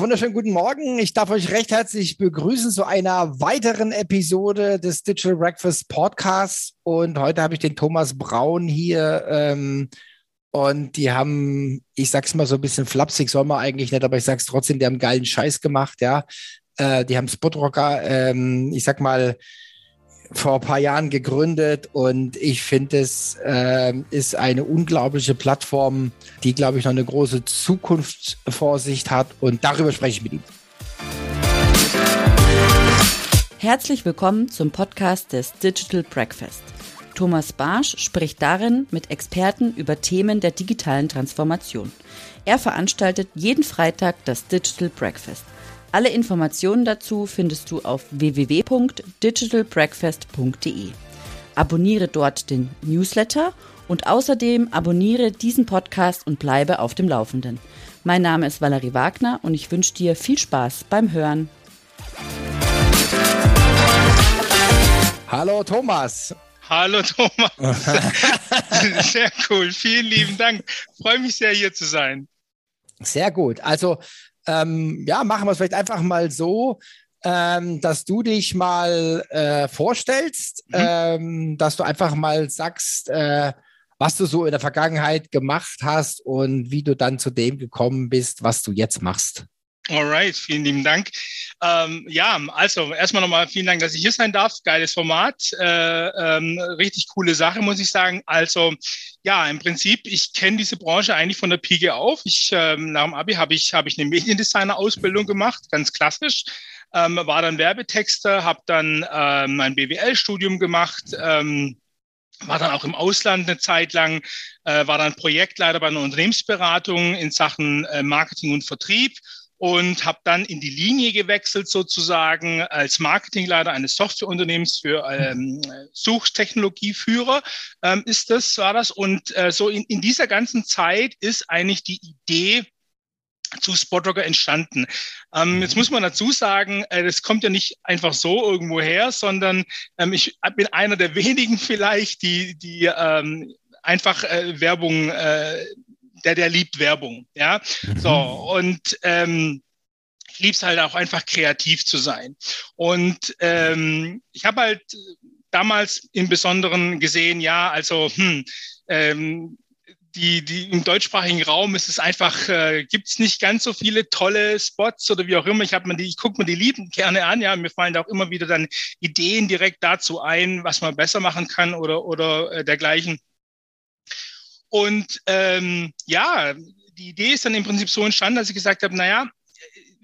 Wunderschönen guten Morgen. Ich darf euch recht herzlich begrüßen zu einer weiteren Episode des Digital Breakfast Podcasts. Und heute habe ich den Thomas Braun hier. Ähm, und die haben, ich sag's mal so ein bisschen flapsig, soll man eigentlich nicht, aber ich sag's trotzdem, die haben geilen Scheiß gemacht, ja. Äh, die haben Spotrocker, ähm, ich sag mal, vor ein paar Jahren gegründet und ich finde, es äh, ist eine unglaubliche Plattform, die, glaube ich, noch eine große Zukunftsvorsicht hat und darüber spreche ich mit ihm. Herzlich willkommen zum Podcast des Digital Breakfast. Thomas Barsch spricht darin mit Experten über Themen der digitalen Transformation. Er veranstaltet jeden Freitag das Digital Breakfast – alle Informationen dazu findest du auf www.digitalbreakfast.de. Abonniere dort den Newsletter und außerdem abonniere diesen Podcast und bleibe auf dem Laufenden. Mein Name ist Valerie Wagner und ich wünsche dir viel Spaß beim Hören. Hallo Thomas. Hallo Thomas. sehr cool. Vielen lieben Dank. Freue mich sehr, hier zu sein. Sehr gut. Also ähm, ja, machen wir es vielleicht einfach mal so, ähm, dass du dich mal äh, vorstellst, mhm. ähm, dass du einfach mal sagst, äh, was du so in der Vergangenheit gemacht hast und wie du dann zu dem gekommen bist, was du jetzt machst. Alright, vielen lieben Dank. Ähm, ja, also erstmal nochmal vielen Dank, dass ich hier sein darf. Geiles Format, äh, ähm, richtig coole Sache, muss ich sagen. Also ja, im Prinzip, ich kenne diese Branche eigentlich von der Pike auf. Ich ähm, nach dem Abi habe ich habe ich eine Mediendesigner-Ausbildung gemacht, ganz klassisch. Ähm, war dann Werbetexter, habe dann ähm, mein BWL-Studium gemacht. Ähm, war dann auch im Ausland eine Zeit lang, äh, war dann Projektleiter bei einer Unternehmensberatung in Sachen äh, Marketing und Vertrieb und habe dann in die Linie gewechselt sozusagen als Marketingleiter eines Softwareunternehmens für ähm, Suchtechnologieführer ähm, ist das war das und äh, so in, in dieser ganzen Zeit ist eigentlich die Idee zu Spotrocker entstanden. Ähm, jetzt muss man dazu sagen, äh, das kommt ja nicht einfach so irgendwo her, sondern ähm, ich bin einer der wenigen vielleicht, die, die ähm, einfach äh, Werbung äh, der, der liebt Werbung. Ja, mhm. so und ähm, ich liebe es halt auch einfach kreativ zu sein. Und ähm, ich habe halt damals im Besonderen gesehen, ja, also hm, ähm, die, die im deutschsprachigen Raum ist es einfach, äh, gibt es nicht ganz so viele tolle Spots oder wie auch immer. Ich habe mir die, ich gucke mir die lieben gerne an, ja. Mir fallen da auch immer wieder dann Ideen direkt dazu ein, was man besser machen kann oder, oder äh, dergleichen. Und ähm, ja, die Idee ist dann im Prinzip so entstanden, dass ich gesagt habe, naja,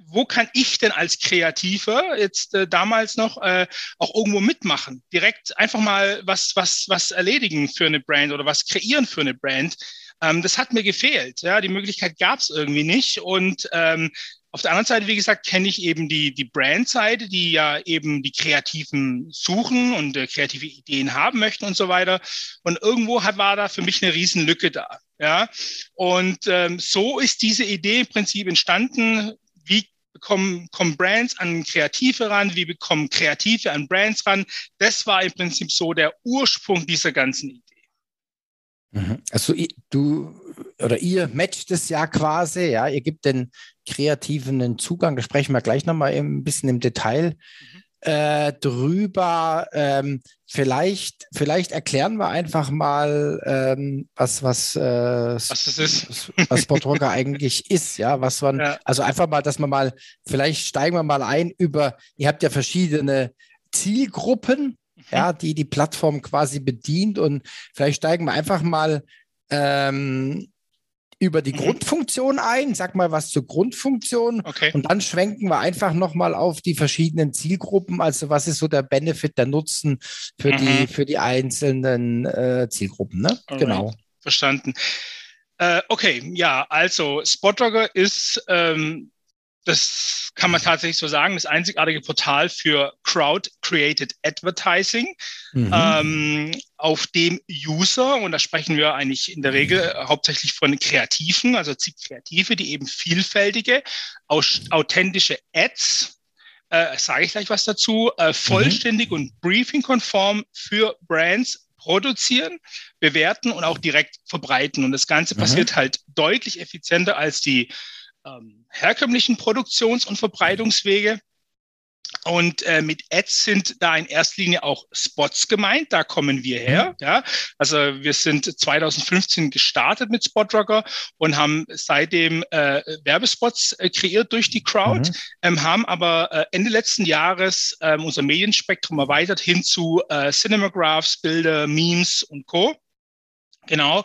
wo kann ich denn als Kreativer jetzt äh, damals noch äh, auch irgendwo mitmachen? Direkt einfach mal was, was, was erledigen für eine Brand oder was kreieren für eine Brand. Ähm, das hat mir gefehlt. Ja, die Möglichkeit gab es irgendwie nicht. Und ähm, auf der anderen Seite, wie gesagt, kenne ich eben die, die Brand-Seite, die ja eben die Kreativen suchen und äh, kreative Ideen haben möchten und so weiter. Und irgendwo hat, war da für mich eine Riesenlücke da. Ja, und ähm, so ist diese Idee im Prinzip entstanden. Wie bekommen, kommen Brands an Kreative ran? Wie bekommen Kreative an Brands ran? Das war im Prinzip so der Ursprung dieser ganzen Idee. Mhm. Also du oder ihr matcht es ja quasi, ja, ihr gebt den Kreativen einen Zugang, da sprechen wir gleich nochmal ein bisschen im Detail mhm. äh, drüber. Ähm, vielleicht, vielleicht erklären wir einfach mal, ähm, was, was, äh, was das ist. was Sportrocker eigentlich ist, ja, was man, ja. also einfach mal, dass man mal, vielleicht steigen wir mal ein über, ihr habt ja verschiedene Zielgruppen, ja, die die Plattform quasi bedient. Und vielleicht steigen wir einfach mal ähm, über die mhm. Grundfunktion ein. Sag mal was zur Grundfunktion. Okay. Und dann schwenken wir einfach nochmal auf die verschiedenen Zielgruppen. Also was ist so der Benefit, der Nutzen für, mhm. die, für die einzelnen äh, Zielgruppen. Ne? Genau. Verstanden. Äh, okay, ja, also Spotrogger ist ähm, das kann man tatsächlich so sagen, das einzigartige Portal für Crowd-Created Advertising, mhm. ähm, auf dem User, und da sprechen wir eigentlich in der Regel äh, hauptsächlich von Kreativen, also Kreative, die eben vielfältige, authentische Ads, äh, sage ich gleich was dazu, äh, vollständig mhm. und briefing-konform für Brands produzieren, bewerten und auch direkt verbreiten. Und das Ganze mhm. passiert halt deutlich effizienter als die ähm, herkömmlichen Produktions- und Verbreitungswege. Und äh, mit Ads sind da in erster Linie auch Spots gemeint. Da kommen wir her. Mhm. Ja, also wir sind 2015 gestartet mit Spotrocker und haben seitdem äh, Werbespots äh, kreiert durch die Crowd, mhm. ähm, haben aber äh, Ende letzten Jahres äh, unser Medienspektrum erweitert hin zu äh, Cinemagraphs, Bilder, Memes und Co. Genau.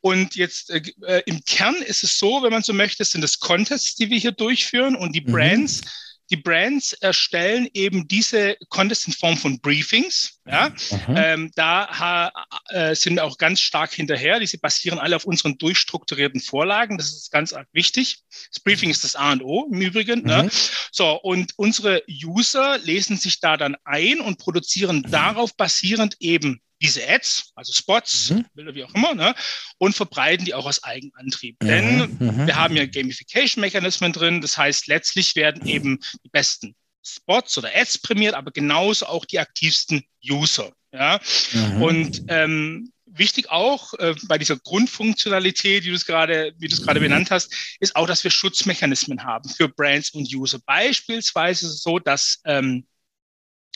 Und jetzt äh, äh, im Kern ist es so, wenn man so möchte, sind es Contests, die wir hier durchführen und die mhm. Brands die Brands erstellen eben diese Contests in Form von Briefings. Ja? Mhm. Ähm, da äh, sind wir auch ganz stark hinterher. Diese basieren alle auf unseren durchstrukturierten Vorlagen. Das ist ganz wichtig. Das Briefing ist das A und O im Übrigen. Ne? Mhm. Ne? So, und unsere User lesen sich da dann ein und produzieren darauf basierend eben diese Ads, also Spots, mhm. Bilder, wie auch immer, ne, und verbreiten die auch aus Eigenantrieb. Mhm. Denn mhm. wir haben ja Gamification-Mechanismen drin. Das heißt, letztlich werden eben die besten Spots oder Ads prämiert, aber genauso auch die aktivsten User. Ja? Mhm. Und ähm, wichtig auch äh, bei dieser Grundfunktionalität, die du es gerade, wie du es gerade benannt hast, ist auch, dass wir Schutzmechanismen haben für Brands und User. Beispielsweise ist es so, dass ähm,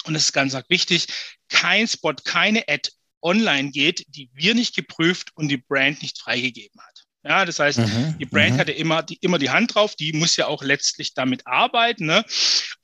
und das ist ganz wichtig, kein Spot, keine Ad online geht, die wir nicht geprüft und die Brand nicht freigegeben hat. Ja, das heißt, mhm, die Brand mhm. hatte immer die, immer die Hand drauf, die muss ja auch letztlich damit arbeiten. Ne?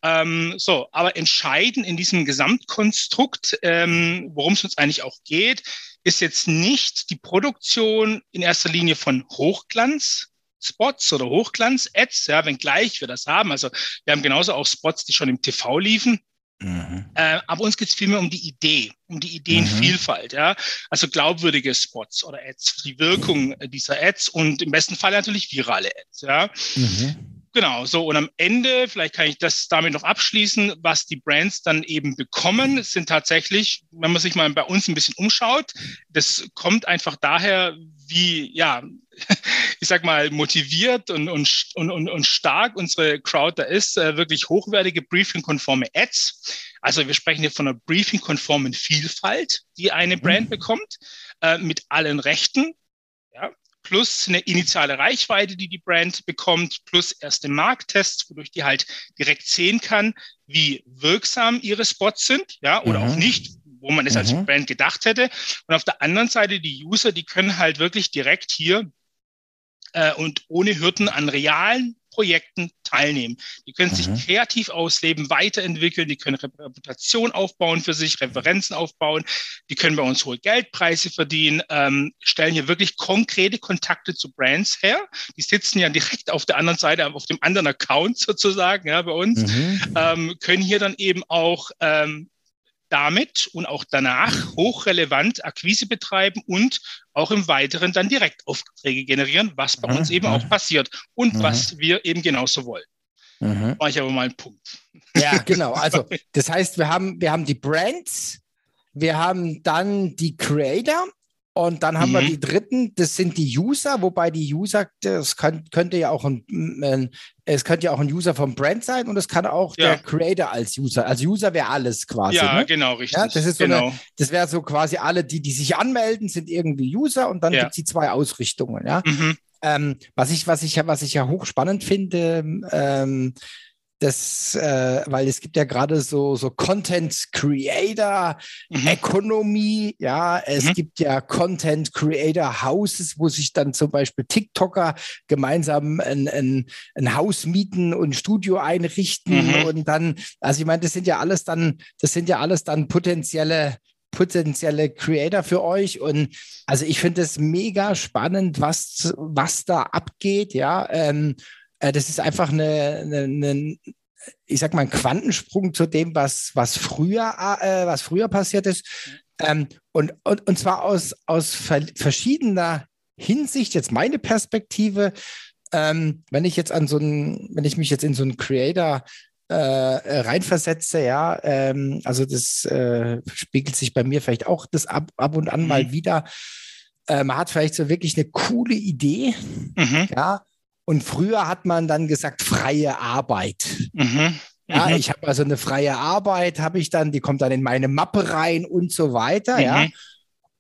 Ähm, so, aber entscheidend in diesem Gesamtkonstrukt, ähm, worum es uns eigentlich auch geht, ist jetzt nicht die Produktion in erster Linie von Hochglanz, Spots oder Hochglanz-Ads, ja, wenngleich wir das haben. Also wir haben genauso auch Spots, die schon im TV liefen. Mhm. Äh, aber uns geht es vielmehr um die Idee, um die Ideenvielfalt, mhm. ja. Also glaubwürdige Spots oder Ads, die Wirkung dieser Ads und im besten Fall natürlich virale Ads, ja. Mhm. Genau, so und am Ende, vielleicht kann ich das damit noch abschließen, was die Brands dann eben bekommen, sind tatsächlich, wenn man sich mal bei uns ein bisschen umschaut, das kommt einfach daher, wie, ja, ich sag mal, motiviert und, und, und, und stark unsere Crowd da ist, äh, wirklich hochwertige briefing-konforme Ads. Also wir sprechen hier von einer briefing-konformen Vielfalt, die eine mhm. Brand bekommt, äh, mit allen Rechten, ja, plus eine initiale Reichweite, die die Brand bekommt, plus erste Markttests, wodurch die halt direkt sehen kann, wie wirksam ihre Spots sind, ja, oder mhm. auch nicht, wo man es mhm. als Brand gedacht hätte. Und auf der anderen Seite die User, die können halt wirklich direkt hier äh, und ohne Hürden an realen Projekten teilnehmen. Die können sich mhm. kreativ ausleben, weiterentwickeln, die können Reputation aufbauen für sich, Referenzen aufbauen, die können bei uns hohe Geldpreise verdienen, ähm, stellen hier wirklich konkrete Kontakte zu Brands her. Die sitzen ja direkt auf der anderen Seite, auf dem anderen Account sozusagen, ja, bei uns, mhm. ähm, können hier dann eben auch ähm, damit und auch danach hochrelevant Akquise betreiben und auch im Weiteren dann direkt Aufträge generieren, was bei mhm. uns eben auch passiert und mhm. was wir eben genauso wollen. Mhm. War ich aber mal einen Punkt. Ja, genau. Also das heißt, wir haben, wir haben die Brands, wir haben dann die Creator und dann haben mhm. wir die dritten, das sind die User, wobei die User, das kann, könnte ja auch ein, ein, es könnte ja auch ein User vom Brand sein und es kann auch ja. der Creator als User. Als User wäre alles quasi. Ja, ne? genau, richtig. Ja, das ist genau. so das wäre so quasi alle, die, die sich anmelden, sind irgendwie User und dann ja. gibt es die zwei Ausrichtungen, ja. Mhm. Ähm, was ich, was ich, was ich ja hochspannend finde, ähm, das, äh, weil es gibt ja gerade so, so Content Creator mhm. Economy, ja, es mhm. gibt ja Content Creator Houses, wo sich dann zum Beispiel TikToker gemeinsam ein, ein, ein Haus mieten und Studio einrichten mhm. und dann, also ich meine, das sind ja alles dann, das sind ja alles dann potenzielle potenzielle Creator für euch. Und also ich finde es mega spannend, was, was da abgeht, ja. Ähm, äh, das ist einfach eine, eine, eine, ich sag mal, ein Quantensprung zu dem, was, was, früher, äh, was früher passiert ist. Ähm, und, und, und zwar aus, aus verschiedener Hinsicht, jetzt meine Perspektive, ähm, wenn ich jetzt an so einen, wenn ich mich jetzt in so einen Creator äh, reinversetze, ja, ähm, also das äh, spiegelt sich bei mir vielleicht auch das ab, ab und an mhm. mal wieder. Äh, man hat vielleicht so wirklich eine coole Idee, mhm. ja, und früher hat man dann gesagt, freie Arbeit. Mhm. Ja, mhm. ich habe also eine freie Arbeit, habe ich dann, die kommt dann in meine Mappe rein und so weiter, mhm. ja.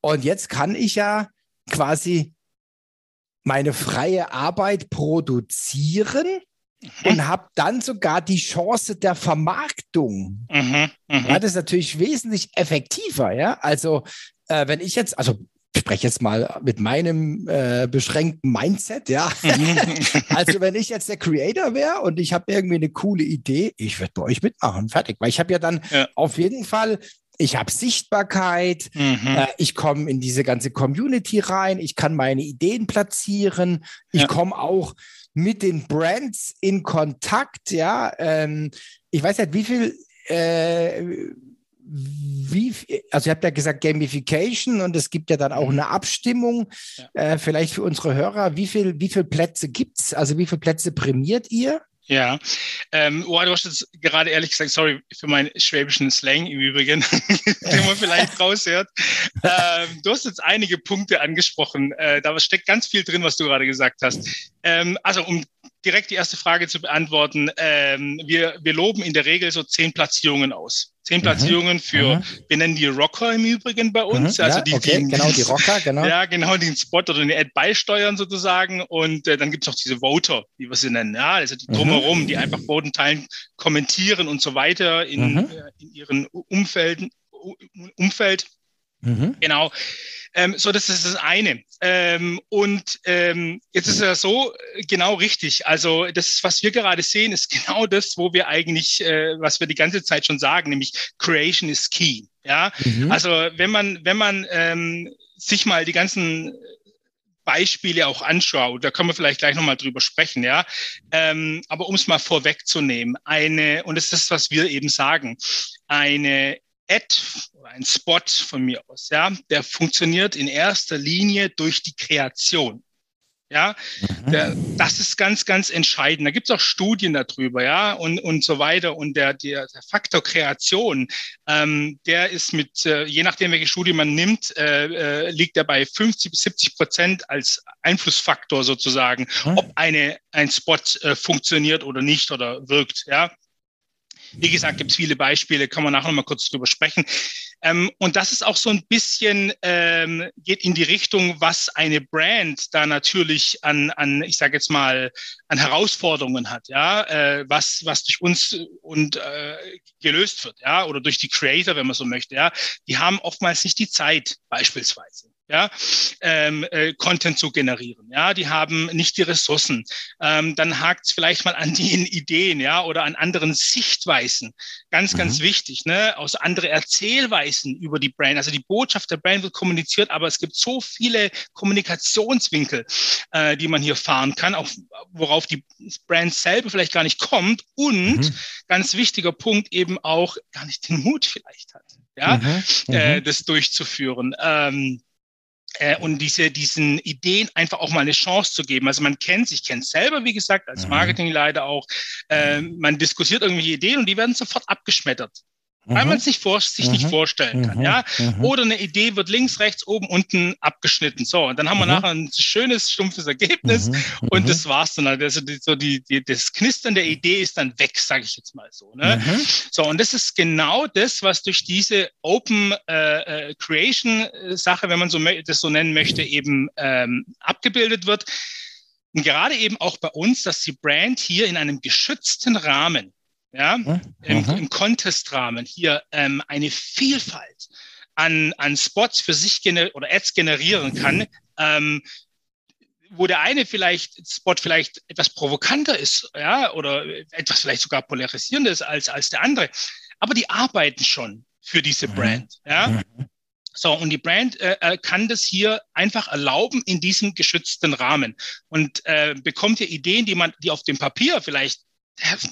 Und jetzt kann ich ja quasi meine freie Arbeit produzieren mhm. und habe dann sogar die Chance der Vermarktung. Mhm. Mhm. Ja, das ist natürlich wesentlich effektiver. Ja, also äh, wenn ich jetzt, also ich spreche jetzt mal mit meinem äh, beschränkten Mindset, ja. Also wenn ich jetzt der Creator wäre und ich habe irgendwie eine coole Idee, ich würde bei euch mitmachen, fertig. Weil ich habe ja dann ja. auf jeden Fall ich habe Sichtbarkeit, mhm. äh, ich komme in diese ganze Community rein, ich kann meine Ideen platzieren, ich ja. komme auch mit den Brands in Kontakt, ja. Ähm, ich weiß nicht, wie viel äh, wie, also ihr habt ja gesagt Gamification und es gibt ja dann auch mhm. eine Abstimmung. Ja. Äh, vielleicht für unsere Hörer, wie viel, wie viele Plätze gibt es? Also wie viele Plätze prämiert ihr? Ja, ähm, oh, du hast jetzt gerade ehrlich gesagt, sorry für meinen schwäbischen Slang im Übrigen, den man vielleicht raushört. Ähm, du hast jetzt einige Punkte angesprochen. Äh, da steckt ganz viel drin, was du gerade gesagt hast. Ähm, also um direkt die erste Frage zu beantworten. Ähm, wir, wir loben in der Regel so zehn Platzierungen aus. Zehn mhm. Platzierungen für, mhm. wir nennen die Rocker im Übrigen bei uns. Mhm. Also die, okay. die, genau, die Rocker, genau. Ja, genau, den Spot oder den Ad beisteuern sozusagen. Und äh, dann gibt es noch diese Voter, wie wir sie nennen. Ja, also die mhm. drumherum, die einfach Boden teilen, kommentieren und so weiter in, mhm. äh, in ihren Umfelden, Umfeld. Genau. Ähm, so, das ist das eine. Ähm, und ähm, jetzt ist ja so äh, genau richtig. Also das, was wir gerade sehen, ist genau das, wo wir eigentlich, äh, was wir die ganze Zeit schon sagen, nämlich Creation is key. Ja, mhm. also wenn man, wenn man ähm, sich mal die ganzen Beispiele auch anschaut, da können wir vielleicht gleich nochmal drüber sprechen, ja. Ähm, aber um es mal vorwegzunehmen, eine, und das ist das, was wir eben sagen, eine Ad oder ein Spot von mir aus, ja, der funktioniert in erster Linie durch die Kreation. Ja, mhm. der, das ist ganz, ganz entscheidend. Da gibt es auch Studien darüber, ja, und, und so weiter. Und der, der, der Faktor Kreation, ähm, der ist mit, äh, je nachdem, welche Studie man nimmt, äh, äh, liegt er bei 50 bis 70 Prozent als Einflussfaktor sozusagen, mhm. ob eine, ein Spot äh, funktioniert oder nicht oder wirkt, ja. Wie gesagt, gibt es viele Beispiele, kann man nachher noch mal kurz drüber sprechen. Ähm, und das ist auch so ein bisschen, ähm, geht in die Richtung, was eine Brand da natürlich an, an ich sage jetzt mal, an Herausforderungen hat, ja, äh, was, was durch uns und äh, gelöst wird, ja, oder durch die Creator, wenn man so möchte, ja. Die haben oftmals nicht die Zeit, beispielsweise ja, ähm, äh, Content zu generieren. Ja, die haben nicht die Ressourcen. Ähm, dann hakt es vielleicht mal an den Ideen, ja, oder an anderen Sichtweisen. Ganz, mhm. ganz wichtig, ne, aus andere Erzählweisen über die Brand. Also die Botschaft der Brand wird kommuniziert, aber es gibt so viele Kommunikationswinkel, äh, die man hier fahren kann, auch worauf die Brand selber vielleicht gar nicht kommt und mhm. ganz wichtiger Punkt eben auch gar nicht den Mut vielleicht hat, ja, mhm. Äh, mhm. das durchzuführen. Ähm, äh, und diese, diesen Ideen einfach auch mal eine Chance zu geben. Also man kennt sich, kennt selber, wie gesagt, als mhm. Marketingleiter auch. Äh, man diskutiert irgendwelche Ideen und die werden sofort abgeschmettert weil man es nicht vor, sich mhm. nicht vorstellen kann. Mhm. Ja? Mhm. Oder eine Idee wird links, rechts, oben, unten abgeschnitten. So, und dann haben wir mhm. nachher ein schönes, stumpfes Ergebnis mhm. und mhm. das war's dann. Also die, so die, die, das Knistern der Idee ist dann weg, sage ich jetzt mal so. Ne? So, und das ist genau das, was durch diese Open äh, äh Creation Sache, wenn man so das so nennen möchte, eben ähm, abgebildet wird. Und gerade eben auch bei uns, dass die Brand hier in einem geschützten Rahmen ja, mhm. im, im Contest-Rahmen hier ähm, eine Vielfalt an, an Spots für sich oder Ads generieren kann, ähm, wo der eine vielleicht Spot vielleicht etwas provokanter ist, ja, oder etwas vielleicht sogar polarisierender ist als, als der andere. Aber die arbeiten schon für diese mhm. Brand, ja. Mhm. So, und die Brand äh, äh, kann das hier einfach erlauben in diesem geschützten Rahmen und äh, bekommt hier Ideen, die man, die auf dem Papier vielleicht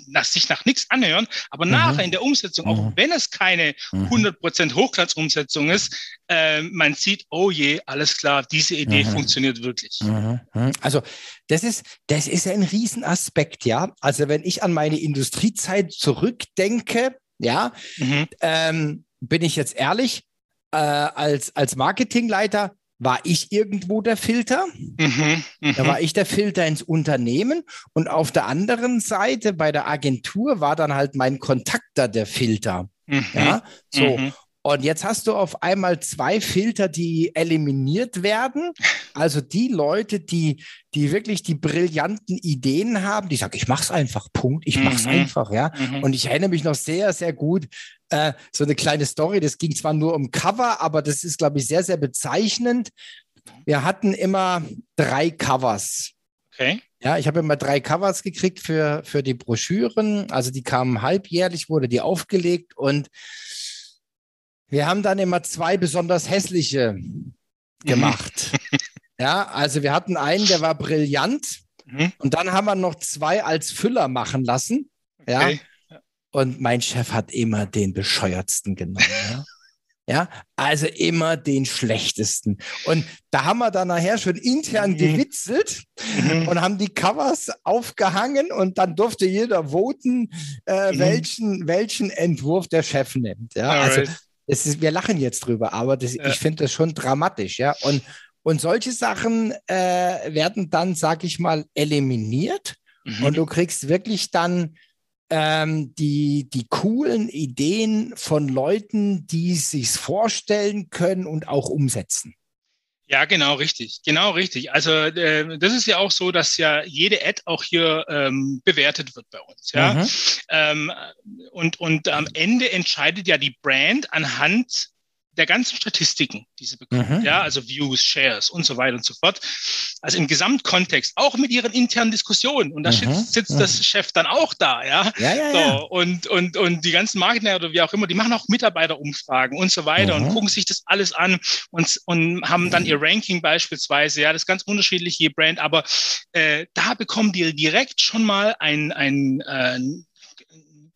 nach, sich nach nichts anhören, aber mhm. nachher in der Umsetzung, auch mhm. wenn es keine 100% mhm. Hochglanzumsetzung ist, äh, man sieht, oh je, alles klar, diese Idee mhm. funktioniert wirklich. Mhm. Also das ist, das ist ein Riesenaspekt, ja. Also wenn ich an meine Industriezeit zurückdenke, ja, ähm, bin ich jetzt ehrlich, äh, als, als Marketingleiter war ich irgendwo der Filter. Mhm, mh. Da war ich der Filter ins Unternehmen und auf der anderen Seite bei der Agentur war dann halt mein Kontakter der Filter. Mhm, ja, so. Mhm. Und jetzt hast du auf einmal zwei Filter, die eliminiert werden. Also die Leute, die, die wirklich die brillanten Ideen haben, die sagen, ich mach's einfach, Punkt, ich mach's mhm. einfach, ja. Mhm. Und ich erinnere mich noch sehr, sehr gut, äh, so eine kleine Story, das ging zwar nur um Cover, aber das ist, glaube ich, sehr, sehr bezeichnend. Wir hatten immer drei Covers. Okay. Ja, ich habe immer drei Covers gekriegt für, für die Broschüren. Also die kamen halbjährlich, wurde die aufgelegt und wir haben dann immer zwei besonders hässliche mhm. gemacht. ja, also wir hatten einen, der war brillant. Mhm. Und dann haben wir noch zwei als Füller machen lassen. Okay. Ja. Und mein Chef hat immer den bescheuertsten genommen. ja. Ja, also immer den schlechtesten. Und da haben wir dann nachher schon intern mhm. gewitzelt mhm. und haben die Covers aufgehangen und dann durfte jeder voten, äh, mhm. welchen, welchen Entwurf der Chef nimmt. Ja, also es ist, wir lachen jetzt drüber, aber das, ja. ich finde das schon dramatisch, ja. Und, und solche Sachen äh, werden dann, sag ich mal, eliminiert und du kriegst wirklich dann ähm, die, die coolen Ideen von Leuten, die sich vorstellen können und auch umsetzen. Ja, genau, richtig. Genau, richtig. Also äh, das ist ja auch so, dass ja jede Ad auch hier ähm, bewertet wird bei uns. Ja? Mhm. Ähm, und, und am Ende entscheidet ja die Brand anhand der ganzen Statistiken, die sie bekommt, mhm. ja, also Views, Shares und so weiter und so fort. Also im Gesamtkontext, auch mit ihren internen Diskussionen. Und da mhm. sitzt mhm. das Chef dann auch da, ja. ja, ja, so, ja. Und, und, und die ganzen Marketer oder wie auch immer, die machen auch Mitarbeiterumfragen und so weiter mhm. und gucken sich das alles an und, und haben dann ihr Ranking beispielsweise, ja, das ist ganz unterschiedlich je Brand, aber äh, da bekommen die direkt schon mal ein, ein, äh,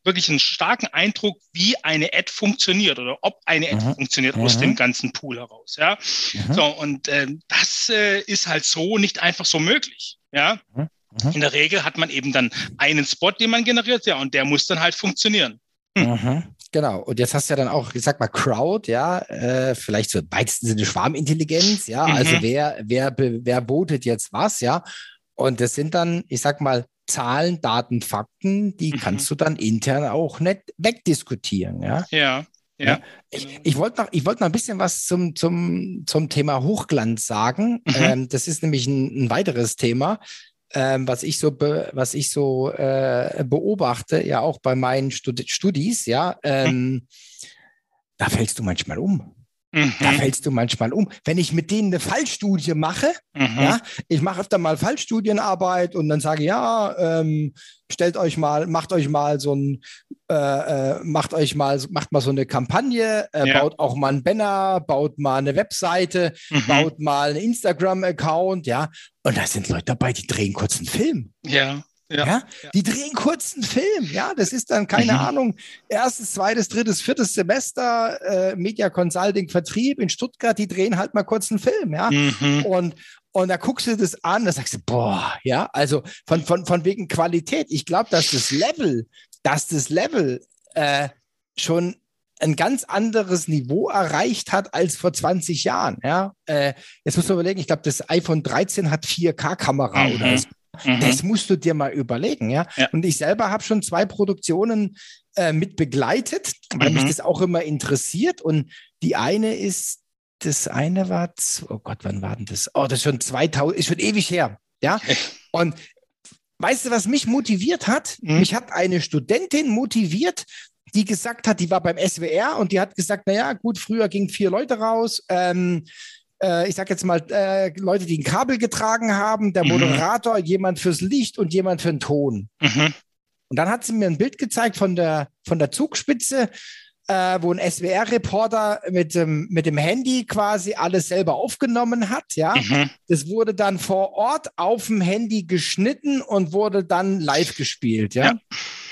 wirklich einen starken Eindruck, wie eine Ad funktioniert oder ob eine Ad mhm. funktioniert mhm. aus dem ganzen Pool heraus. Ja, mhm. so und äh, das äh, ist halt so nicht einfach so möglich. Ja, mhm. Mhm. in der Regel hat man eben dann einen Spot, den man generiert, ja, und der muss dann halt funktionieren. Hm. Mhm. Genau. Und jetzt hast du ja dann auch, ich sag mal, Crowd, ja, äh, vielleicht so im weitesten Sinne Schwarmintelligenz, ja. Also wer, wer, wer botet jetzt was, ja. Und das sind dann, ich sag mal, Zahlen, Daten, Fakten, die mhm. kannst du dann intern auch nicht wegdiskutieren. Ja, ja. Ja. Ich, ich wollte noch, ich wollte noch ein bisschen was zum, zum, zum Thema Hochglanz sagen. Mhm. Ähm, das ist nämlich ein, ein weiteres Thema, ähm, was ich so, be, was ich so äh, beobachte, ja auch bei meinen Studi Studis, ja. Ähm, mhm. Da fällst du manchmal um. Mhm. Da fällst du manchmal um. Wenn ich mit denen eine Fallstudie mache, mhm. ja, ich mache öfter mal Fallstudienarbeit und dann sage, ja, ähm, stellt euch mal, macht euch mal so ein, äh, äh, macht euch mal, macht mal so eine Kampagne, äh, ja. baut auch mal einen Banner, baut mal eine Webseite, mhm. baut mal einen Instagram-Account, ja. Und da sind Leute dabei, die drehen kurz einen Film. Ja. Ja. ja. Die drehen kurzen Film, ja, das ist dann, keine mhm. Ahnung, erstes, zweites, drittes, viertes Semester, äh, Media Consulting, Vertrieb in Stuttgart, die drehen halt mal kurz einen Film, ja. Mhm. Und, und da guckst du das an, da sagst du, boah, ja, also von, von, von wegen Qualität. Ich glaube, dass das Level, dass das Level äh, schon ein ganz anderes Niveau erreicht hat als vor 20 Jahren. Ja, äh, jetzt muss man überlegen, ich glaube, das iPhone 13 hat 4K-Kamera mhm. oder so. Mhm. Das musst du dir mal überlegen, ja. ja. Und ich selber habe schon zwei Produktionen äh, mit begleitet, weil mhm. mich das auch immer interessiert. Und die eine ist, das eine war, oh Gott, wann war denn das? Oh, das ist schon 2000, ist schon ewig her, ja. Und weißt du, was mich motiviert hat? Mhm. Mich hat eine Studentin motiviert, die gesagt hat, die war beim SWR und die hat gesagt, naja, gut, früher gingen vier Leute raus. Ähm, äh, ich sag jetzt mal, äh, Leute, die ein Kabel getragen haben, der mhm. Moderator, mhm. jemand fürs Licht und jemand für den Ton. Mhm. Und dann hat sie mir ein Bild gezeigt von der, von der Zugspitze, äh, wo ein SWR-Reporter mit dem, mit dem Handy quasi alles selber aufgenommen hat. Ja, mhm. das wurde dann vor Ort auf dem Handy geschnitten und wurde dann live gespielt. Ja, ja,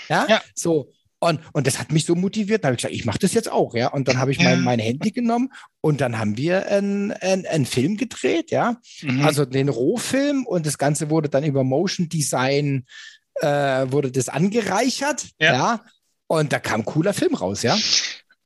ja? ja. so. Und, und das hat mich so motiviert. Da habe ich gesagt, ich mache das jetzt auch, ja. Und dann habe ich mein, mein Handy genommen und dann haben wir einen ein Film gedreht, ja. Mhm. Also den Rohfilm und das Ganze wurde dann über Motion Design äh, wurde das angereichert, ja. ja. Und da kam ein cooler Film raus, ja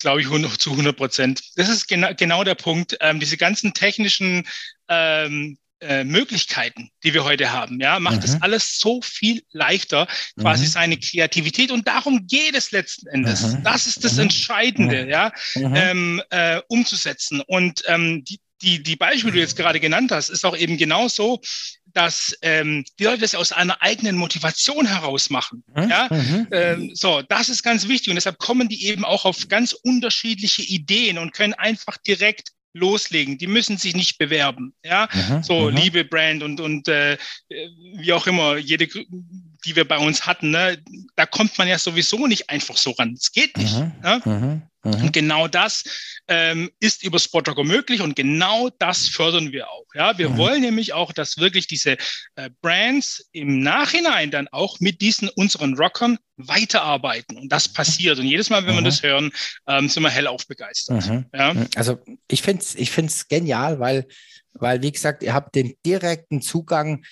glaube ich, zu 100 Prozent. Das ist genau, genau der Punkt. Ähm, diese ganzen technischen ähm, äh, Möglichkeiten, die wir heute haben, ja, macht es mhm. alles so viel leichter, quasi mhm. seine Kreativität. Und darum geht es letzten Endes. Mhm. Das ist das mhm. Entscheidende, ja, mhm. ähm, äh, umzusetzen. Und ähm, die, die, die Beispiele, die du jetzt gerade genannt hast, ist auch eben genauso, dass ähm, die Leute das aus einer eigenen Motivation heraus machen. Mhm. Ja? Mhm. Ähm, so, das ist ganz wichtig und deshalb kommen die eben auch auf ganz unterschiedliche Ideen und können einfach direkt loslegen. Die müssen sich nicht bewerben. Ja, mhm. so mhm. liebe Brand und und äh, wie auch immer jede, die wir bei uns hatten, ne, da kommt man ja sowieso nicht einfach so ran. Es geht nicht. Mhm. Ja? Mhm. Und genau das ähm, ist über Spotrocker möglich und genau das fördern wir auch. Ja, wir mhm. wollen nämlich auch, dass wirklich diese äh, Brands im Nachhinein dann auch mit diesen unseren Rockern weiterarbeiten und das passiert. Und jedes Mal, wenn mhm. wir das hören, ähm, sind wir hellauf begeistert. Mhm. Ja? Mhm. Also ich finde es ich find's genial, weil, weil, wie gesagt, ihr habt den direkten Zugang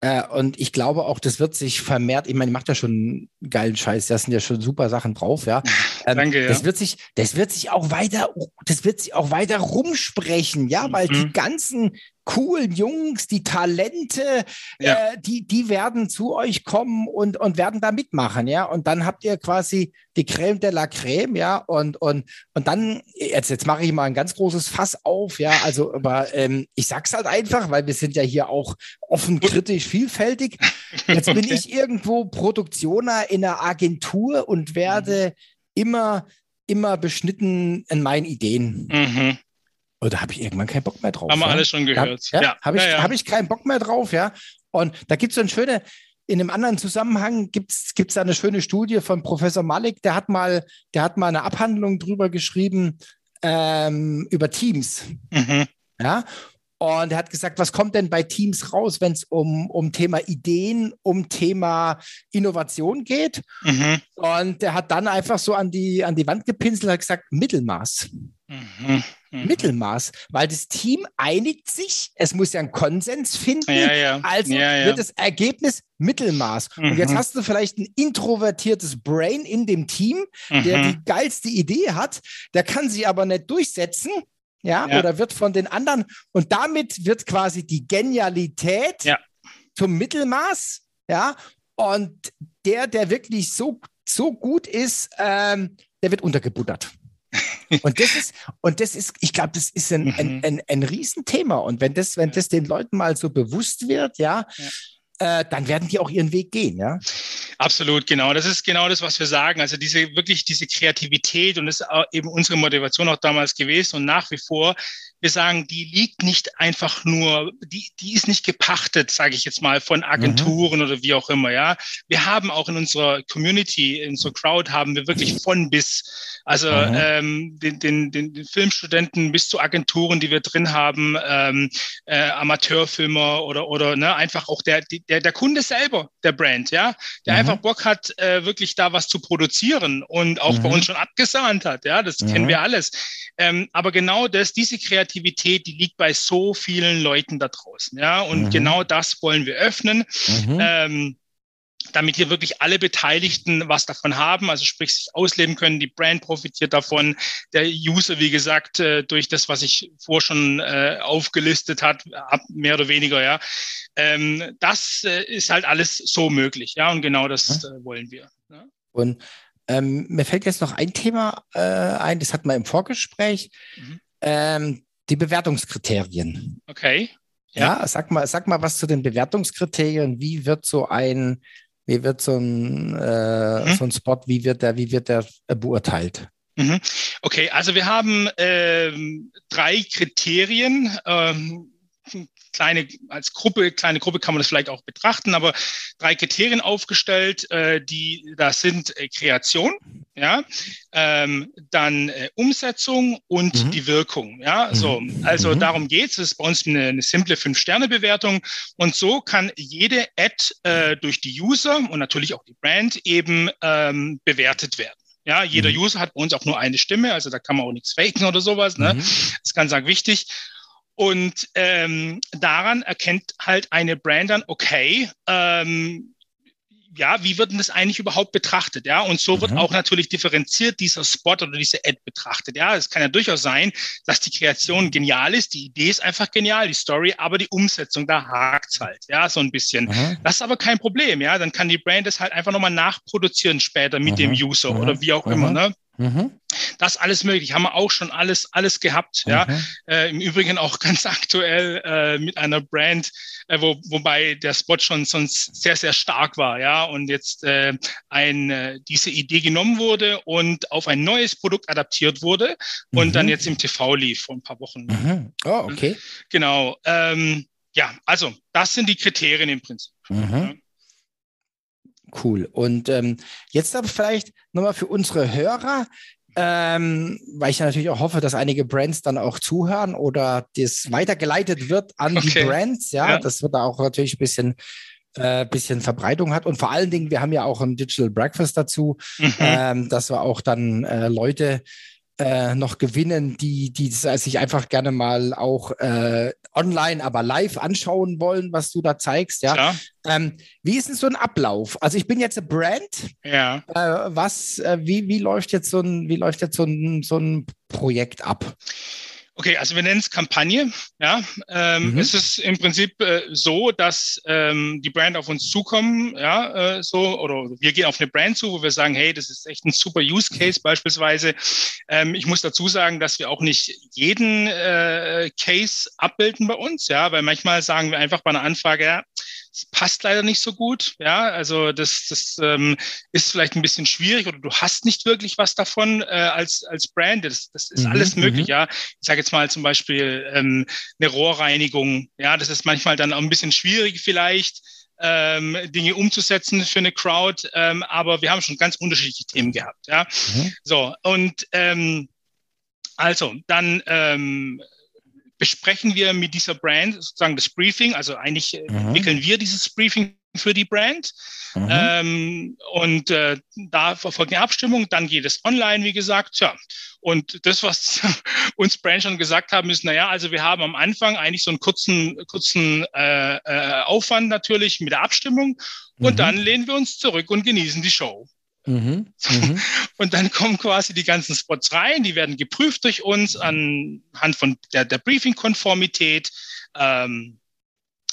äh, und ich glaube auch, das wird sich vermehrt, ich meine, ihr macht ja schon einen geilen Scheiß, da sind ja schon super Sachen drauf, ja. Ähm, Danke, ja. Das wird sich, das wird sich auch weiter, das wird sich auch weiter rumsprechen, ja, weil mhm. die ganzen coolen Jungs, die Talente, ja. äh, die, die werden zu euch kommen und, und werden da mitmachen, ja. Und dann habt ihr quasi die Creme de la Creme, ja. Und, und, und dann, jetzt, jetzt mache ich mal ein ganz großes Fass auf, ja. Also, aber ähm, ich sag's halt einfach, weil wir sind ja hier auch offen, kritisch, vielfältig. Jetzt bin okay. ich irgendwo Produktioner in einer Agentur und werde mhm. Immer, immer beschnitten in meinen Ideen. Mhm. Oder habe ich irgendwann keinen Bock mehr drauf? Haben wir ja? alles schon gehört. Ja, ja. Habe ich, ja, ja. Hab ich keinen Bock mehr drauf, ja. Und da gibt es so eine schöne, in einem anderen Zusammenhang gibt es da eine schöne Studie von Professor Malik, der hat mal, der hat mal eine Abhandlung drüber geschrieben, ähm, über Teams. Mhm. Ja. Und er hat gesagt, was kommt denn bei Teams raus, wenn es um, um Thema Ideen, um Thema Innovation geht? Mhm. Und er hat dann einfach so an die, an die Wand gepinselt und gesagt, Mittelmaß. Mhm. Mhm. Mittelmaß, weil das Team einigt sich, es muss ja einen Konsens finden, ja, ja. also ja, wird das Ergebnis Mittelmaß. Mhm. Und jetzt mhm. hast du vielleicht ein introvertiertes Brain in dem Team, der mhm. die geilste Idee hat, der kann sie aber nicht durchsetzen, ja, oder wird von den anderen, und damit wird quasi die Genialität zum Mittelmaß, ja, und der, der wirklich so, so gut ist, ähm, der wird untergebuttert und das ist, und das ist, ich glaube, das ist ein, mhm. ein, ein, ein Riesenthema. Und wenn das, wenn das den Leuten mal so bewusst wird, ja, ja äh, dann werden die auch ihren Weg gehen, ja. Absolut, genau. Das ist genau das, was wir sagen. Also diese wirklich diese Kreativität und das ist eben unsere Motivation auch damals gewesen und nach wie vor. Wir sagen, die liegt nicht einfach nur, die, die ist nicht gepachtet, sage ich jetzt mal, von Agenturen mhm. oder wie auch immer, ja. Wir haben auch in unserer Community, in unserer Crowd haben wir wirklich von bis, also mhm. ähm, den, den, den, den Filmstudenten bis zu Agenturen, die wir drin haben, ähm, äh, Amateurfilmer oder, oder ne, einfach auch der, der, der Kunde selber, der Brand, ja, der mhm. Einfach Bock hat, äh, wirklich da was zu produzieren und auch mhm. bei uns schon abgesahnt hat, ja, das mhm. kennen wir alles. Ähm, aber genau das, diese Kreativität, die liegt bei so vielen Leuten da draußen, ja, und mhm. genau das wollen wir öffnen. Mhm. Ähm, damit hier wirklich alle Beteiligten was davon haben, also sprich sich ausleben können. Die Brand profitiert davon, der User, wie gesagt, äh, durch das, was ich vor schon äh, aufgelistet hat, mehr oder weniger, ja. Ähm, das äh, ist halt alles so möglich, ja, und genau das äh, wollen wir. Ja? Und ähm, mir fällt jetzt noch ein Thema äh, ein, das hatten wir im Vorgespräch, mhm. ähm, die Bewertungskriterien. Okay. Ja. ja, sag mal, sag mal was zu den Bewertungskriterien. Wie wird so ein wie wird so ein, äh, mhm. so ein Spot, wie wird der, wie wird der beurteilt? Mhm. Okay, also wir haben ähm, drei Kriterien. Ähm, kleine, als Gruppe, kleine Gruppe kann man das vielleicht auch betrachten, aber drei Kriterien aufgestellt, äh, die, das sind äh, Kreation, ja, ähm, dann äh, Umsetzung und mhm. die Wirkung, ja, mhm. so, also mhm. darum geht's. Das ist bei uns eine, eine simple Fünf-Sterne-Bewertung und so kann jede Ad äh, durch die User und natürlich auch die Brand eben ähm, bewertet werden. Ja, jeder mhm. User hat bei uns auch nur eine Stimme, also da kann man auch nichts faken oder sowas. Ne? Mhm. Das ist ganz, ganz wichtig. Und ähm, daran erkennt halt eine Brand dann, okay, ähm, ja, wie wird denn das eigentlich überhaupt betrachtet? Ja, und so wird mhm. auch natürlich differenziert dieser Spot oder diese Ad betrachtet. Ja, es kann ja durchaus sein, dass die Kreation genial ist, die Idee ist einfach genial, die Story, aber die Umsetzung, da hakt's halt. Ja, so ein bisschen. Mhm. Das ist aber kein Problem. Ja, dann kann die Brand es halt einfach nochmal nachproduzieren später mit mhm. dem User oder mhm. wie auch immer. Mhm. Ne? Mhm. Das alles möglich, haben wir auch schon alles, alles gehabt. Mhm. Ja, äh, im Übrigen auch ganz aktuell äh, mit einer Brand, äh, wo, wobei der Spot schon sonst sehr, sehr stark war. Ja, und jetzt äh, ein, äh, diese Idee genommen wurde und auf ein neues Produkt adaptiert wurde und mhm. dann jetzt im TV lief vor ein paar Wochen. Mhm. Oh, okay. Genau. Ähm, ja, also das sind die Kriterien im Prinzip. Mhm. Cool. Und ähm, jetzt aber vielleicht nochmal für unsere Hörer, ähm, weil ich natürlich auch hoffe, dass einige Brands dann auch zuhören oder das weitergeleitet wird an okay. die Brands. Ja, ja, das wird da auch natürlich ein bisschen äh, bisschen Verbreitung hat. Und vor allen Dingen, wir haben ja auch ein Digital Breakfast dazu, mhm. ähm, dass wir auch dann äh, Leute äh, noch gewinnen, die, die sich einfach gerne mal auch äh, online, aber live anschauen wollen, was du da zeigst. Ja. Ähm, wie ist denn so ein Ablauf? Also ich bin jetzt eine Brand. Ja. Äh, was, äh, wie, wie läuft jetzt so ein, wie läuft jetzt so ein, so ein Projekt ab? Okay, also wir nennen es Kampagne. Ja, ähm, mhm. es ist im Prinzip äh, so, dass ähm, die Brand auf uns zukommen, ja, äh, so oder wir gehen auf eine Brand zu, wo wir sagen, hey, das ist echt ein super Use Case beispielsweise. Ähm, ich muss dazu sagen, dass wir auch nicht jeden äh, Case abbilden bei uns, ja, weil manchmal sagen wir einfach bei einer Anfrage, ja, passt leider nicht so gut. Ja, also das, das ähm, ist vielleicht ein bisschen schwierig oder du hast nicht wirklich was davon äh, als, als Brand. Das, das ist mhm, alles möglich. Mhm. Ja, ich sage jetzt mal zum Beispiel ähm, eine Rohrreinigung. Ja, das ist manchmal dann auch ein bisschen schwierig vielleicht. Ähm, Dinge umzusetzen für eine Crowd, ähm, aber wir haben schon ganz unterschiedliche Themen gehabt. Ja, mhm. so und ähm, also dann ähm, besprechen wir mit dieser Brand sozusagen das Briefing. Also eigentlich äh, mhm. entwickeln wir dieses Briefing für die Brand. Mhm. Ähm, und äh, da verfolgt eine Abstimmung, dann geht es online, wie gesagt. Ja. Und das, was uns Brand schon gesagt haben, ist, naja, also wir haben am Anfang eigentlich so einen kurzen, kurzen äh, äh, Aufwand natürlich mit der Abstimmung und mhm. dann lehnen wir uns zurück und genießen die Show. Mhm. Mhm. Und dann kommen quasi die ganzen Spots rein, die werden geprüft durch uns anhand von der, der Briefing-Konformität. Ähm,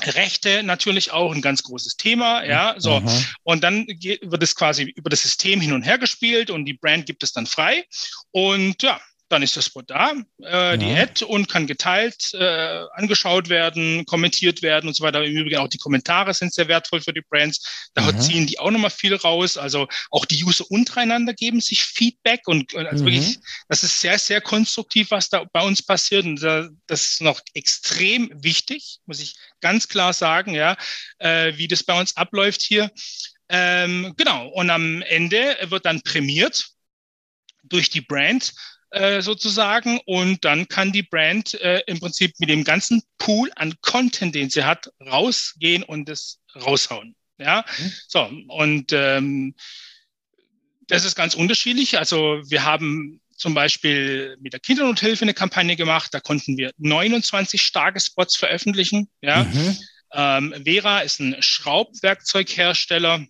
Rechte natürlich auch ein ganz großes Thema, ja, so. Mhm. Und dann geht, wird es quasi über das System hin und her gespielt und die Brand gibt es dann frei. Und ja, dann ist das Spot da, äh, die Ad und kann geteilt, äh, angeschaut werden, kommentiert werden und so weiter. Im Übrigen auch die Kommentare sind sehr wertvoll für die Brands. Da mhm. ziehen die auch nochmal viel raus. Also auch die User untereinander geben sich Feedback und also mhm. wirklich, das ist sehr, sehr konstruktiv, was da bei uns passiert. Und das ist noch extrem wichtig, muss ich ganz klar sagen, ja, äh, wie das bei uns abläuft hier. Ähm, genau. Und am Ende wird dann prämiert durch die Brand äh, sozusagen. Und dann kann die Brand äh, im Prinzip mit dem ganzen Pool an Content, den sie hat, rausgehen und es raushauen. Ja, mhm. so und ähm, das ist ganz unterschiedlich. Also wir haben zum Beispiel mit der Kindernothilfe eine Kampagne gemacht. Da konnten wir 29 starke Spots veröffentlichen. Ja. Mhm. Ähm, Vera ist ein Schraubwerkzeughersteller.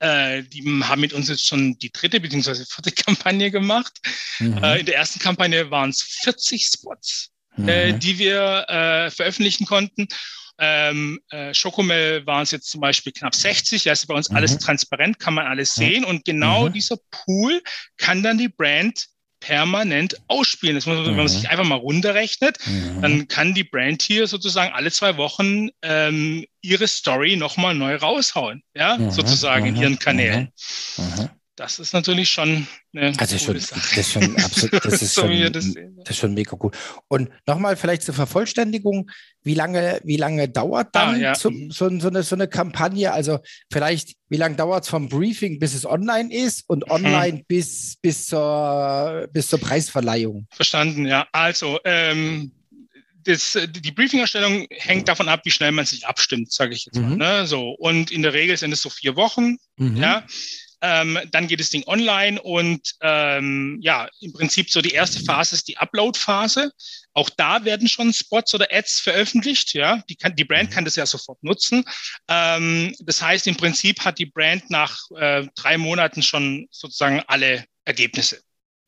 Äh, die haben mit uns jetzt schon die dritte bzw. vierte Kampagne gemacht. Mhm. Äh, in der ersten Kampagne waren es 40 Spots, äh, mhm. äh, die wir äh, veröffentlichen konnten. Ähm, äh, Schokomel waren es jetzt zum Beispiel knapp 60. Ja, ist bei uns mhm. alles transparent, kann man alles sehen. Und genau mhm. dieser Pool kann dann die Brand permanent ausspielen. Das muss man, mhm. wenn man sich einfach mal runterrechnet, mhm. dann kann die Brand hier sozusagen alle zwei Wochen ähm, ihre Story nochmal neu raushauen, ja, mhm. sozusagen in ihren Kanälen. Mhm. Mhm das ist natürlich schon eine also schon, Das ist schon absolut, das ist, so schon, das, das, ist schon mega cool. Und nochmal vielleicht zur Vervollständigung, wie lange, wie lange dauert dann ah, ja. zum, so, so, eine, so eine Kampagne? Also vielleicht, wie lange dauert es vom Briefing, bis es online ist und mhm. online mhm. bis, bis, zur, bis zur Preisverleihung? Verstanden, ja. Also, ähm, das, die Briefingerstellung hängt davon ab, wie schnell man sich abstimmt, sage ich jetzt mhm. mal. Ne? So, und in der Regel sind es so vier Wochen. Mhm. Ja. Ähm, dann geht das Ding online und ähm, ja, im Prinzip so die erste Phase ist die Upload-Phase. Auch da werden schon Spots oder Ads veröffentlicht. Ja, die, kann, die Brand mhm. kann das ja sofort nutzen. Ähm, das heißt, im Prinzip hat die Brand nach äh, drei Monaten schon sozusagen alle Ergebnisse.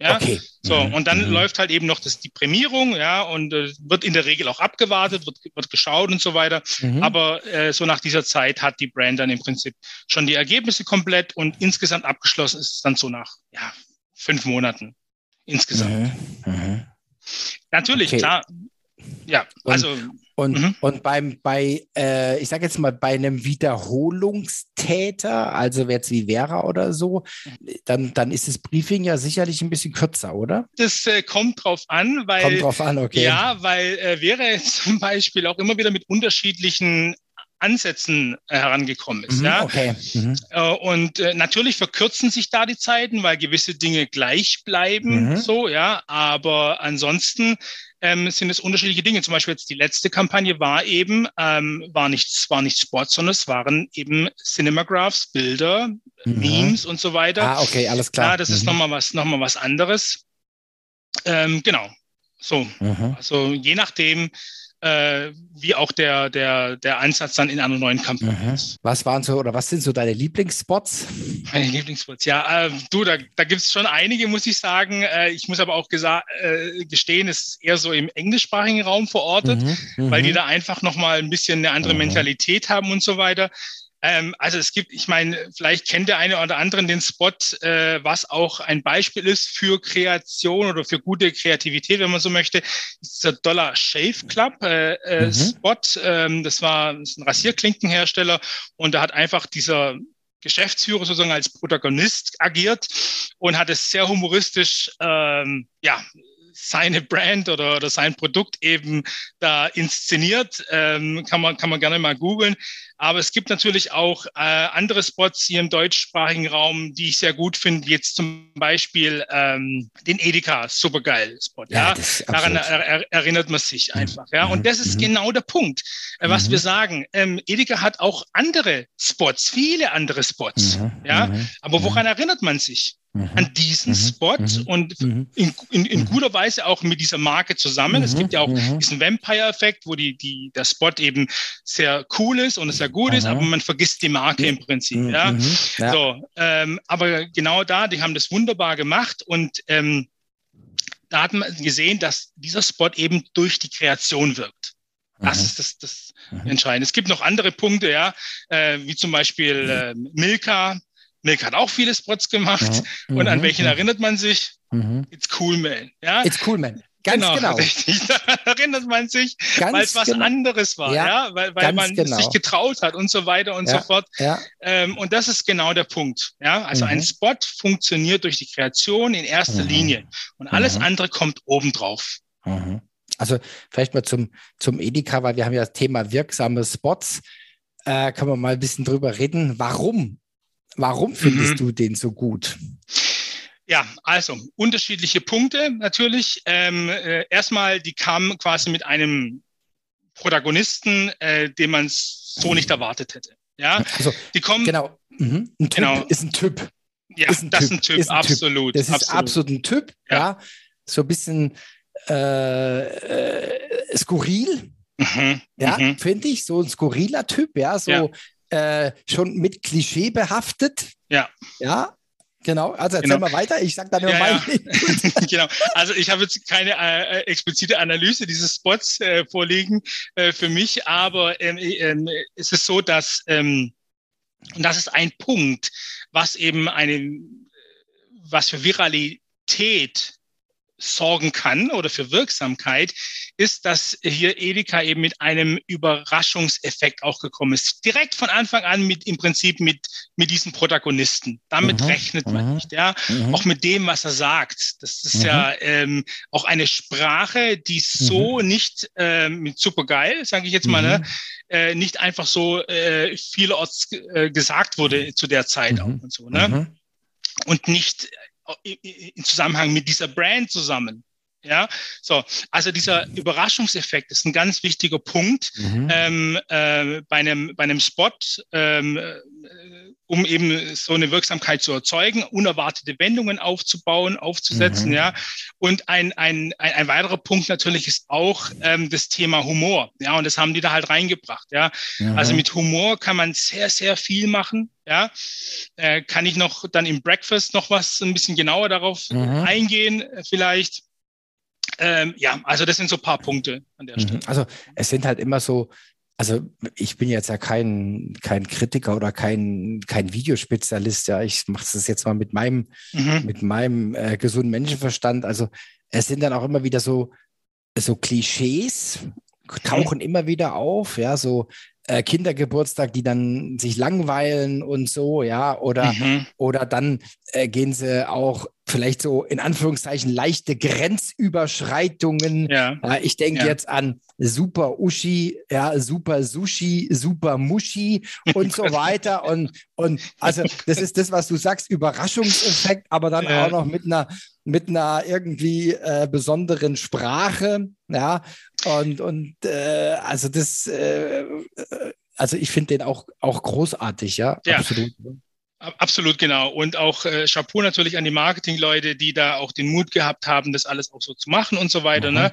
Ja, okay. so mhm. und dann mhm. läuft halt eben noch das die Prämierung, ja, und äh, wird in der Regel auch abgewartet, wird, wird geschaut und so weiter. Mhm. Aber äh, so nach dieser Zeit hat die Brand dann im Prinzip schon die Ergebnisse komplett und insgesamt abgeschlossen ist es dann so nach ja, fünf Monaten insgesamt. Mhm. Mhm. Natürlich, okay. klar. Ja, also und, mhm. und beim, bei, äh, ich sage jetzt mal, bei einem Wiederholungstäter, also wer jetzt wie Vera oder so, dann, dann ist das Briefing ja sicherlich ein bisschen kürzer, oder? Das äh, kommt drauf an, weil. Kommt drauf an, okay. Ja, weil äh, Vera zum Beispiel auch immer wieder mit unterschiedlichen Ansätzen äh, herangekommen ist. Mhm, ja? Okay. Mhm. Äh, und äh, natürlich verkürzen sich da die Zeiten, weil gewisse Dinge gleich bleiben, mhm. so, ja. Aber ansonsten ähm, sind es unterschiedliche Dinge. Zum Beispiel jetzt die letzte Kampagne war eben, ähm, war nicht, war nicht Spots, sondern es waren eben Cinemagraphs, Bilder, mhm. Memes und so weiter. Ah, okay, alles klar. Ja, das ist mhm. nochmal was, noch was anderes. Ähm, genau. So. Mhm. Also je nachdem, äh, wie auch der, der, der Ansatz dann in einer neuen Kampagne mhm. ist. Was waren so oder was sind so deine Lieblingsspots? Meine Lieblingsspots, ja, äh, du, da, da gibt es schon einige, muss ich sagen. Äh, ich muss aber auch äh, gestehen, es ist eher so im englischsprachigen Raum verortet, mhm. weil die mhm. da einfach nochmal ein bisschen eine andere mhm. Mentalität haben und so weiter. Ähm, also es gibt, ich meine, vielleicht kennt der eine oder andere den Spot, äh, was auch ein Beispiel ist für Kreation oder für gute Kreativität, wenn man so möchte, ist der Dollar Shave Club äh, äh, mhm. Spot. Ähm, das war das ein Rasierklinkenhersteller und da hat einfach dieser Geschäftsführer sozusagen als Protagonist agiert und hat es sehr humoristisch ähm, ja, seine Brand oder, oder sein Produkt eben da inszeniert. Ähm, kann, man, kann man gerne mal googeln. Aber es gibt natürlich auch äh, andere Spots hier im deutschsprachigen Raum, die ich sehr gut finde, jetzt zum Beispiel ähm, den Edeka Supergeil Spot. Ja, ja? daran er, er, erinnert man sich mhm. einfach. Ja, und mhm. das ist mhm. genau der Punkt, äh, was mhm. wir sagen. Ähm, Edeka hat auch andere Spots, viele andere Spots. Mhm. Ja, mhm. aber woran erinnert man sich? Mhm. an diesen mhm. Spot mhm. und in, in, in, guter Weise auch mit dieser Marke zusammen. Es gibt ja auch diesen Vampire-Effekt, wo die, die, der Spot eben sehr cool ist und sehr gut ist, aber man vergisst die Marke im Prinzip. Ja? ja. So, ähm, aber genau da, die haben das wunderbar gemacht und ähm, da hat man gesehen, dass dieser Spot eben durch die Kreation wirkt. Das ist das, das Entscheidende. Es gibt noch andere Punkte, ja, äh, wie zum Beispiel äh, Milka, Milk hat auch viele Spots gemacht. Mhm. Und an mhm. welchen erinnert man sich? Mhm. It's Cool Man. Ja? It's Cool Man. Ganz genau. genau. Richtig. Da erinnert man sich, weil es was genau. anderes war, ja, ja? weil, weil man genau. sich getraut hat und so weiter und ja. so fort. Ja. Ähm, und das ist genau der Punkt. Ja, also mhm. ein Spot funktioniert durch die Kreation in erster mhm. Linie und alles mhm. andere kommt obendrauf. Mhm. Also vielleicht mal zum, zum Edeka, weil wir haben ja das Thema wirksame Spots. Äh, kann man mal ein bisschen drüber reden. Warum Warum findest mhm. du den so gut? Ja, also unterschiedliche Punkte natürlich. Ähm, äh, erstmal, die kamen quasi mit einem Protagonisten, äh, den man so nicht erwartet hätte. Ja, also die kommen. Genau, mhm. ein typ genau. ist ein Typ. Ja, ist ein das ist ein Typ, ist ein absolut. Das ist absolut, absolut ein Typ, ja. ja. So ein bisschen äh, äh, skurril. Mhm. Ja, mhm. finde ich, so ein skurriler Typ, ja, so ja äh, schon mit Klischee behaftet. Ja. Ja, Genau, also erzähl genau. mal weiter, ich sag dann nur ja, mein ja. Genau, also ich habe jetzt keine äh, äh, explizite Analyse dieses Spots äh, vorliegen äh, für mich, aber ähm, ähm, es ist so, dass, ähm, und das ist ein Punkt, was eben eine, was für Viralität sorgen kann oder für Wirksamkeit, ist, dass hier Edeka eben mit einem Überraschungseffekt auch gekommen ist. Direkt von Anfang an mit im Prinzip mit, mit diesen Protagonisten. Damit mhm. rechnet man mhm. nicht, ja. Mhm. Auch mit dem, was er sagt. Das ist ja mhm. ähm, auch eine Sprache, die so mhm. nicht äh, mit super geil, sage ich jetzt mal, ne, mhm. äh, nicht einfach so äh, vielerorts äh, gesagt wurde zu der Zeit auch und so, ne? Und nicht in Zusammenhang mit dieser Brand zusammen. Ja, so, also dieser Überraschungseffekt ist ein ganz wichtiger Punkt mhm. ähm, äh, bei, einem, bei einem Spot ähm, äh, um eben so eine Wirksamkeit zu erzeugen, unerwartete Wendungen aufzubauen, aufzusetzen, mhm. ja. Und ein, ein, ein, ein, weiterer Punkt natürlich ist auch ähm, das Thema Humor, ja. Und das haben die da halt reingebracht, ja. Mhm. Also mit Humor kann man sehr, sehr viel machen, ja. Äh, kann ich noch dann im Breakfast noch was ein bisschen genauer darauf mhm. eingehen, vielleicht. Ähm, ja, also das sind so ein paar Punkte an der mhm. Stelle. Also es sind halt immer so, also ich bin jetzt ja kein, kein Kritiker oder kein, kein Videospezialist, ja. Ich mache das jetzt mal mit meinem, mhm. mit meinem äh, gesunden Menschenverstand. Also es sind dann auch immer wieder so, so Klischees, tauchen mhm. immer wieder auf, ja, so äh, Kindergeburtstag, die dann sich langweilen und so, ja, oder, mhm. oder dann äh, gehen sie auch vielleicht so in Anführungszeichen leichte Grenzüberschreitungen. Ja. Äh, ich denke ja. jetzt an Super Uschi, ja, Super Sushi, Super Mushi und so weiter. Und, und also das ist das, was du sagst, Überraschungseffekt, aber dann ja. auch noch mit einer mit einer irgendwie äh, besonderen Sprache, ja, und, und äh, also das, äh, äh also ich finde den auch, auch großartig, ja, ja. absolut. Absolut genau. Und auch äh, Chapeau natürlich an die Marketingleute, die da auch den Mut gehabt haben, das alles auch so zu machen und so weiter. Ne?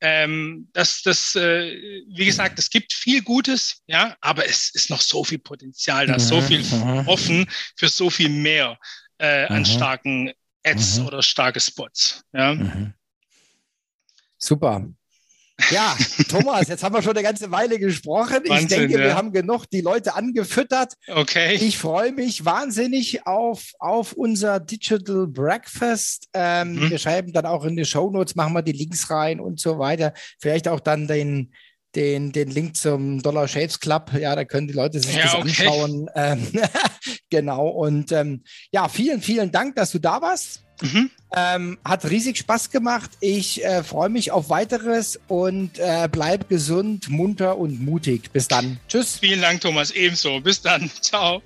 Ähm, das, das, äh, wie gesagt, es gibt viel Gutes, ja, aber es ist noch so viel Potenzial da, mhm. so viel mhm. offen für so viel mehr äh, an mhm. starken Ads mhm. oder starke Spots. Ja. Mhm. Super. Ja, Thomas, jetzt haben wir schon eine ganze Weile gesprochen. Wahnsinn, ich denke, ja. wir haben genug die Leute angefüttert. Okay. Ich freue mich wahnsinnig auf, auf unser Digital Breakfast. Ähm, mhm. Wir schreiben dann auch in die Show Notes, machen wir die Links rein und so weiter. Vielleicht auch dann den, den, den Link zum Dollar Shapes Club. Ja, da können die Leute sich ja, das okay. anschauen. Ähm, genau. Und ähm, ja, vielen, vielen Dank, dass du da warst. Mhm. Ähm, hat riesig Spaß gemacht. Ich äh, freue mich auf weiteres und äh, bleib gesund, munter und mutig. Bis dann. Tschüss. Vielen Dank, Thomas. Ebenso. Bis dann. Ciao.